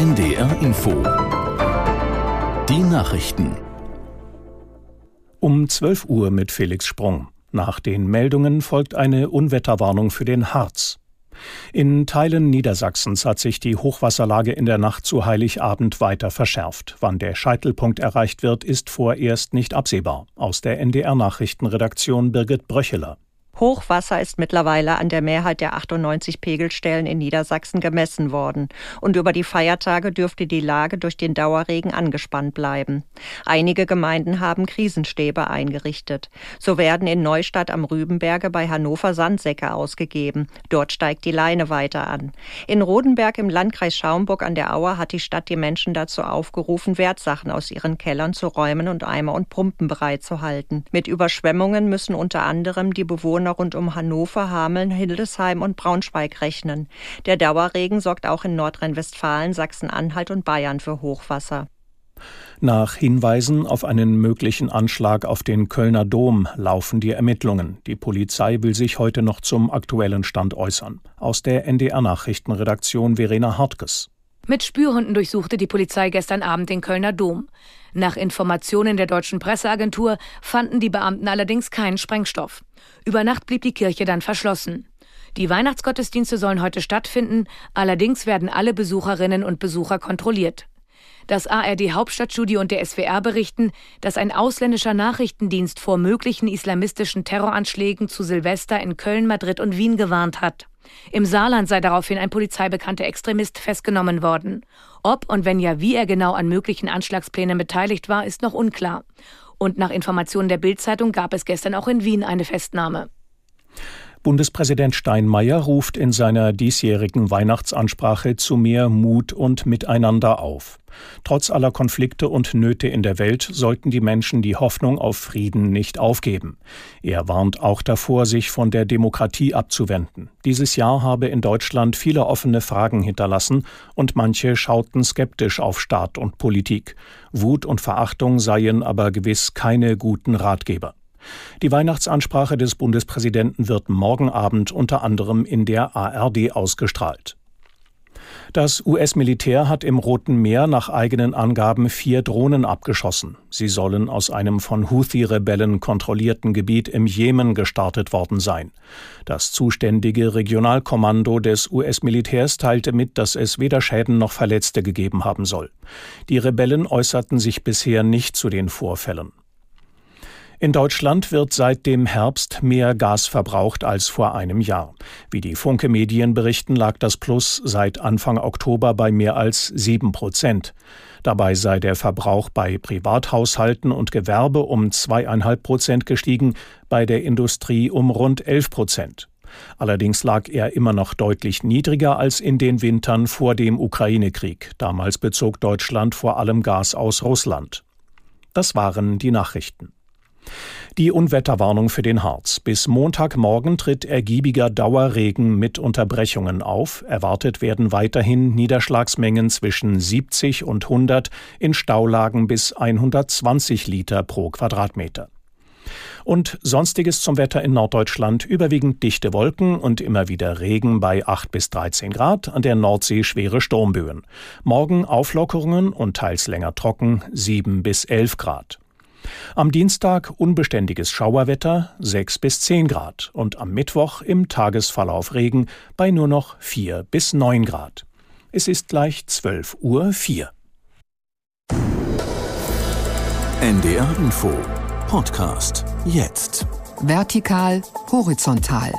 NDR Info. Die Nachrichten. Um 12 Uhr mit Felix Sprung. Nach den Meldungen folgt eine Unwetterwarnung für den Harz. In Teilen Niedersachsens hat sich die Hochwasserlage in der Nacht zu Heiligabend weiter verschärft. Wann der Scheitelpunkt erreicht wird, ist vorerst nicht absehbar. Aus der NDR Nachrichtenredaktion Birgit Bröcheler. Hochwasser ist mittlerweile an der Mehrheit der 98 Pegelstellen in Niedersachsen gemessen worden. Und über die Feiertage dürfte die Lage durch den Dauerregen angespannt bleiben. Einige Gemeinden haben Krisenstäbe eingerichtet. So werden in Neustadt am Rübenberge bei Hannover Sandsäcke ausgegeben. Dort steigt die Leine weiter an. In Rodenberg im Landkreis Schaumburg an der Auer hat die Stadt die Menschen dazu aufgerufen, Wertsachen aus ihren Kellern zu räumen und Eimer und Pumpen bereitzuhalten. Mit Überschwemmungen müssen unter anderem die Bewohner Bewohner rund um Hannover, Hameln, Hildesheim und Braunschweig rechnen. Der Dauerregen sorgt auch in Nordrhein-Westfalen, Sachsen-Anhalt und Bayern für Hochwasser. Nach Hinweisen auf einen möglichen Anschlag auf den Kölner Dom laufen die Ermittlungen. Die Polizei will sich heute noch zum aktuellen Stand äußern. Aus der NDR Nachrichtenredaktion Verena Hartges. Mit Spürhunden durchsuchte die Polizei gestern Abend den Kölner Dom. Nach Informationen der deutschen Presseagentur fanden die Beamten allerdings keinen Sprengstoff. Über Nacht blieb die Kirche dann verschlossen. Die Weihnachtsgottesdienste sollen heute stattfinden, allerdings werden alle Besucherinnen und Besucher kontrolliert. Das ARD Hauptstadtstudio und der SWR berichten, dass ein ausländischer Nachrichtendienst vor möglichen islamistischen Terroranschlägen zu Silvester in Köln, Madrid und Wien gewarnt hat. Im Saarland sei daraufhin ein polizeibekannter Extremist festgenommen worden. Ob und wenn ja, wie er genau an möglichen Anschlagsplänen beteiligt war, ist noch unklar. Und nach Informationen der Bildzeitung gab es gestern auch in Wien eine Festnahme. Bundespräsident Steinmeier ruft in seiner diesjährigen Weihnachtsansprache zu mehr Mut und Miteinander auf. Trotz aller Konflikte und Nöte in der Welt sollten die Menschen die Hoffnung auf Frieden nicht aufgeben. Er warnt auch davor, sich von der Demokratie abzuwenden. Dieses Jahr habe in Deutschland viele offene Fragen hinterlassen und manche schauten skeptisch auf Staat und Politik. Wut und Verachtung seien aber gewiss keine guten Ratgeber. Die Weihnachtsansprache des Bundespräsidenten wird morgen Abend unter anderem in der ARD ausgestrahlt. Das US-Militär hat im Roten Meer nach eigenen Angaben vier Drohnen abgeschossen. Sie sollen aus einem von Houthi-Rebellen kontrollierten Gebiet im Jemen gestartet worden sein. Das zuständige Regionalkommando des US-Militärs teilte mit, dass es weder Schäden noch Verletzte gegeben haben soll. Die Rebellen äußerten sich bisher nicht zu den Vorfällen. In Deutschland wird seit dem Herbst mehr Gas verbraucht als vor einem Jahr. Wie die Funke Medien berichten, lag das Plus seit Anfang Oktober bei mehr als sieben Prozent. Dabei sei der Verbrauch bei Privathaushalten und Gewerbe um zweieinhalb Prozent gestiegen, bei der Industrie um rund elf Prozent. Allerdings lag er immer noch deutlich niedriger als in den Wintern vor dem Ukraine-Krieg. Damals bezog Deutschland vor allem Gas aus Russland. Das waren die Nachrichten. Die Unwetterwarnung für den Harz. Bis Montagmorgen tritt ergiebiger Dauerregen mit Unterbrechungen auf. Erwartet werden weiterhin Niederschlagsmengen zwischen 70 und 100, in Staulagen bis 120 Liter pro Quadratmeter. Und sonstiges zum Wetter in Norddeutschland überwiegend dichte Wolken und immer wieder Regen bei 8 bis 13 Grad, an der Nordsee schwere Sturmböen. Morgen Auflockerungen und teils länger trocken 7 bis 11 Grad. Am Dienstag unbeständiges Schauerwetter 6 bis 10 Grad und am Mittwoch im Tagesverlauf Regen bei nur noch 4 bis 9 Grad. Es ist gleich 12 Uhr 4. NDR Info Podcast jetzt. Vertikal, horizontal.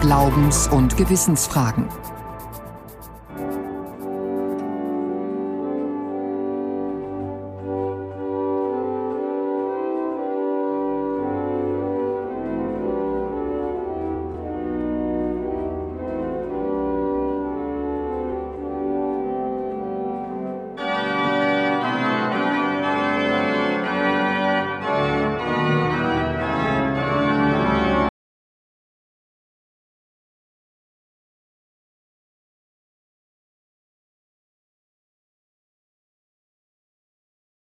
Glaubens- und Gewissensfragen.